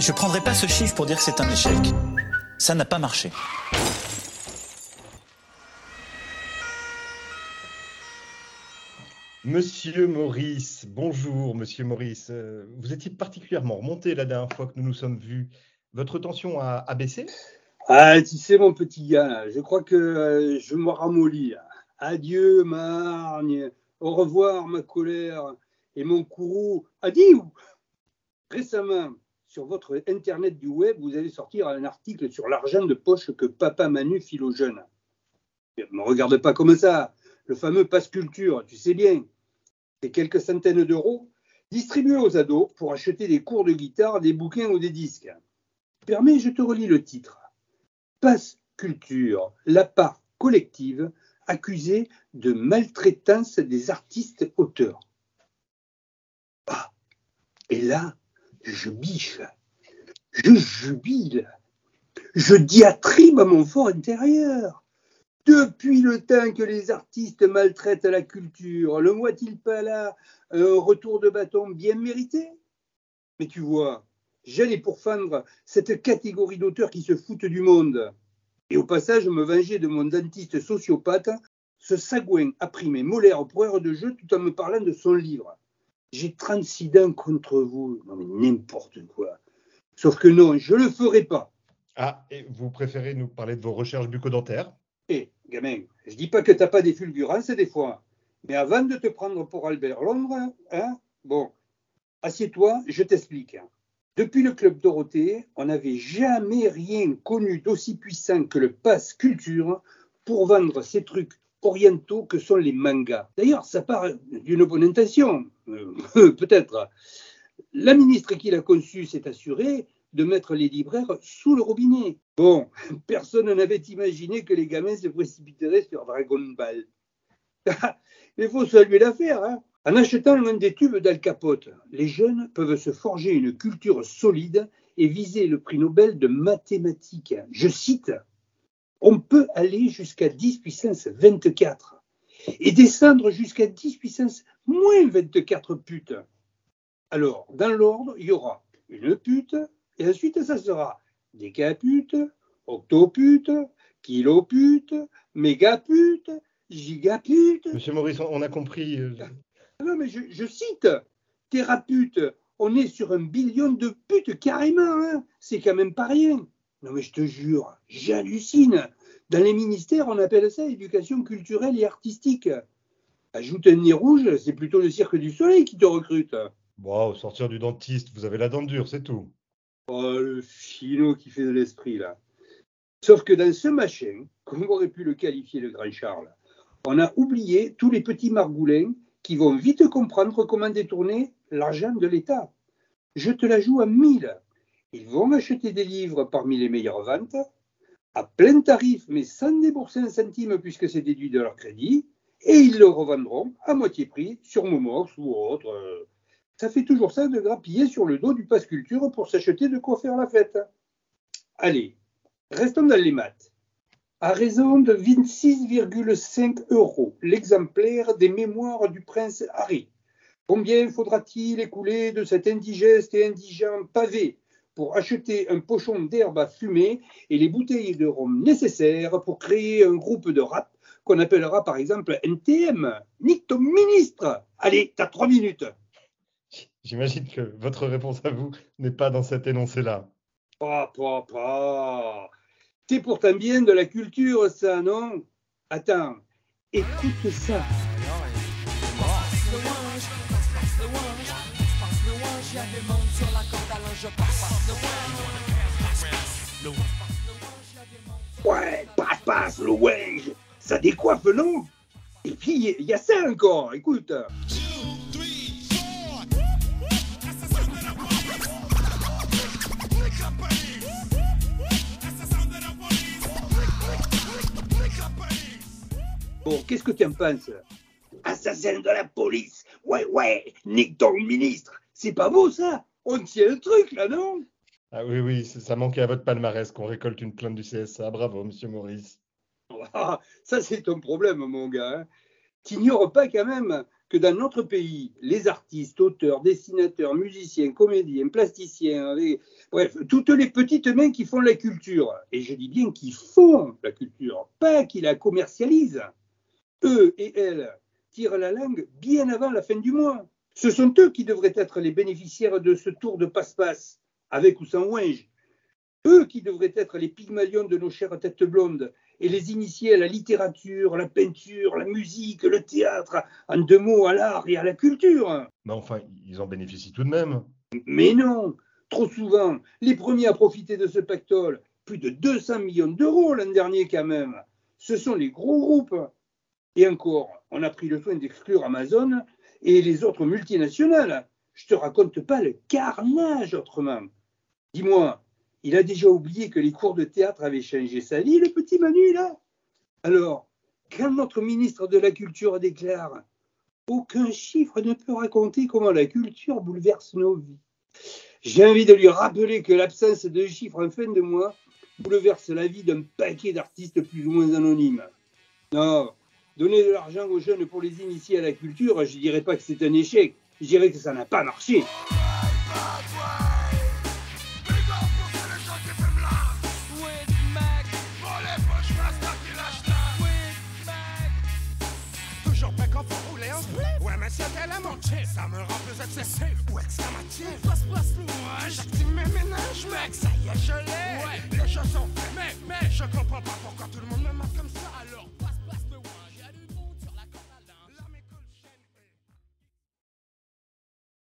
je prendrai pas ce chiffre pour dire que c'est un échec. Ça n'a pas marché. Monsieur Maurice, bonjour Monsieur Maurice. Euh, vous étiez particulièrement remonté la dernière fois que nous nous sommes vus. Votre tension a, baissé? Ah, tu sais mon petit gars, je crois que euh, je me ramollis. Adieu Margne, au revoir ma colère et mon courroux. Adieu Récemment, sur votre internet du web, vous allez sortir un article sur l'argent de poche que papa Manu file aux jeunes. Ne me regarde pas comme ça. Le fameux passe culture, tu sais bien. C'est quelques centaines d'euros distribués aux ados pour acheter des cours de guitare, des bouquins ou des disques. Permets, je te relis le titre. Passe culture, la part collective accusée de maltraitance des artistes auteurs. Ah, et là, je biche, je jubile, je diatribe à mon fort intérieur. Depuis le temps que les artistes maltraitent la culture, le voit-il pas là un retour de bâton bien mérité? Mais tu vois, j'allais pourfendre cette catégorie d'auteurs qui se foutent du monde. Et au passage, me venger de mon dentiste sociopathe, ce sagouin a pris mes molaires pour heure de jeu tout en me parlant de son livre. J'ai 36 dents contre vous. Non, mais n'importe quoi. Sauf que non, je ne le ferai pas. Ah, et vous préférez nous parler de vos recherches bucco-dentaires? Eh, gamin, je dis pas que t'as pas des fulgurances des fois. Mais avant de te prendre pour Albert Londres, hein, bon, assieds-toi, je t'explique. Depuis le Club Dorothée, on n'avait jamais rien connu d'aussi puissant que le pass culture pour vendre ces trucs orientaux que sont les mangas. D'ailleurs, ça part d'une bonne intention, peut-être. La ministre qui l'a conçu s'est assurée de mettre les libraires sous le robinet. Bon, personne n'avait imaginé que les gamins se précipiteraient sur Dragon Ball. Il faut saluer l'affaire. Hein en achetant l'un des tubes d'Al Capote, les jeunes peuvent se forger une culture solide et viser le prix Nobel de mathématiques. Je cite on peut aller jusqu'à 10 puissance 24 et descendre jusqu'à 10 puissance moins 24 putes. Alors, dans l'ordre, il y aura une pute, et ensuite, ça sera décapute, octopute, kilopute, mégapute, gigapute. Monsieur Maurice, on a compris. Euh, non, mais je, cite, thérapute, on est sur un billion de putes carrément, hein. c'est quand même pas rien. Non mais je te jure, j'hallucine. Dans les ministères, on appelle ça éducation culturelle et artistique. Ajoute un nez rouge, c'est plutôt le cirque du soleil qui te recrute. Bon, au sortir du dentiste, vous avez la dent dure, c'est tout. Oh, le chino qui fait de l'esprit, là. Sauf que dans ce machin, comme aurait pu le qualifier le grand Charles, on a oublié tous les petits margoulins qui vont vite comprendre comment détourner l'argent de l'État. Je te la joue à mille. Ils vont acheter des livres parmi les meilleures ventes, à plein tarif, mais sans débourser un centime puisque c'est déduit de leur crédit, et ils le revendront à moitié prix sur Momox ou autre. Ça fait toujours ça de grappiller sur le dos du passe culture pour s'acheter de quoi faire la fête. Allez, restons dans les maths. À raison de 26,5 euros l'exemplaire des mémoires du prince Harry, combien faudra-t-il écouler de cet indigeste et indigent pavé pour acheter un pochon d'herbe à fumer et les bouteilles de rhum nécessaires pour créer un groupe de rap qu'on appellera par exemple NTM. Nique ton ministre Allez, t'as trois minutes. J'imagine que votre réponse à vous n'est pas dans cet énoncé-là. Pas, pas, pas. C'est pourtant bien de la culture, ça, non? Attends, écoute ça. Ouais, passe, passe, le wenge. Ça décoiffe, non Et puis, il y a ça encore, écoute. Bon, qu'est-ce que tu en penses Assassin de la police. Ouais, ouais, nique ton ministre. C'est pas beau ça? On tient le truc là, non? Ah oui, oui, ça manquait à votre palmarès qu'on récolte une plainte du CSA. Bravo, monsieur Maurice. Ah, ça, c'est ton problème, mon gars. Hein. T'ignores pas quand même que dans notre pays, les artistes, auteurs, dessinateurs, musiciens, comédiens, plasticiens, bref, toutes les petites mains qui font la culture, et je dis bien qui font la culture, pas qui la commercialisent, eux et elles tirent la langue bien avant la fin du mois. Ce sont eux qui devraient être les bénéficiaires de ce tour de passe-passe, avec ou sans Winge. Eux qui devraient être les pygmalions de nos chères têtes blondes et les initier à la littérature, la peinture, la musique, le théâtre, en deux mots, à l'art et à la culture. Mais enfin, ils en bénéficient tout de même. Mais non, trop souvent, les premiers à profiter de ce pactole, plus de 200 millions d'euros l'an dernier quand même, ce sont les gros groupes. Et encore, on a pris le soin d'exclure Amazon et les autres multinationales. Je te raconte pas le carnage autrement. Dis-moi, il a déjà oublié que les cours de théâtre avaient changé sa vie, le petit Manu, là? Alors, quand notre ministre de la Culture déclare Aucun chiffre ne peut raconter comment la culture bouleverse nos vies, j'ai envie de lui rappeler que l'absence de chiffres en fin de mois bouleverse la vie d'un paquet d'artistes plus ou moins anonymes. Non, donner de l'argent aux jeunes pour les initier à la culture, je ne dirais pas que c'est un échec, je dirais que ça n'a pas marché. c'était la montée, ça me rend plus excessif. Ou exclamatif. Place, place, ouais, j'active mes ménages, mec, ça y est, je l'ai. Ouais, les choses sont faites, mais, mais, je comprends pas pourquoi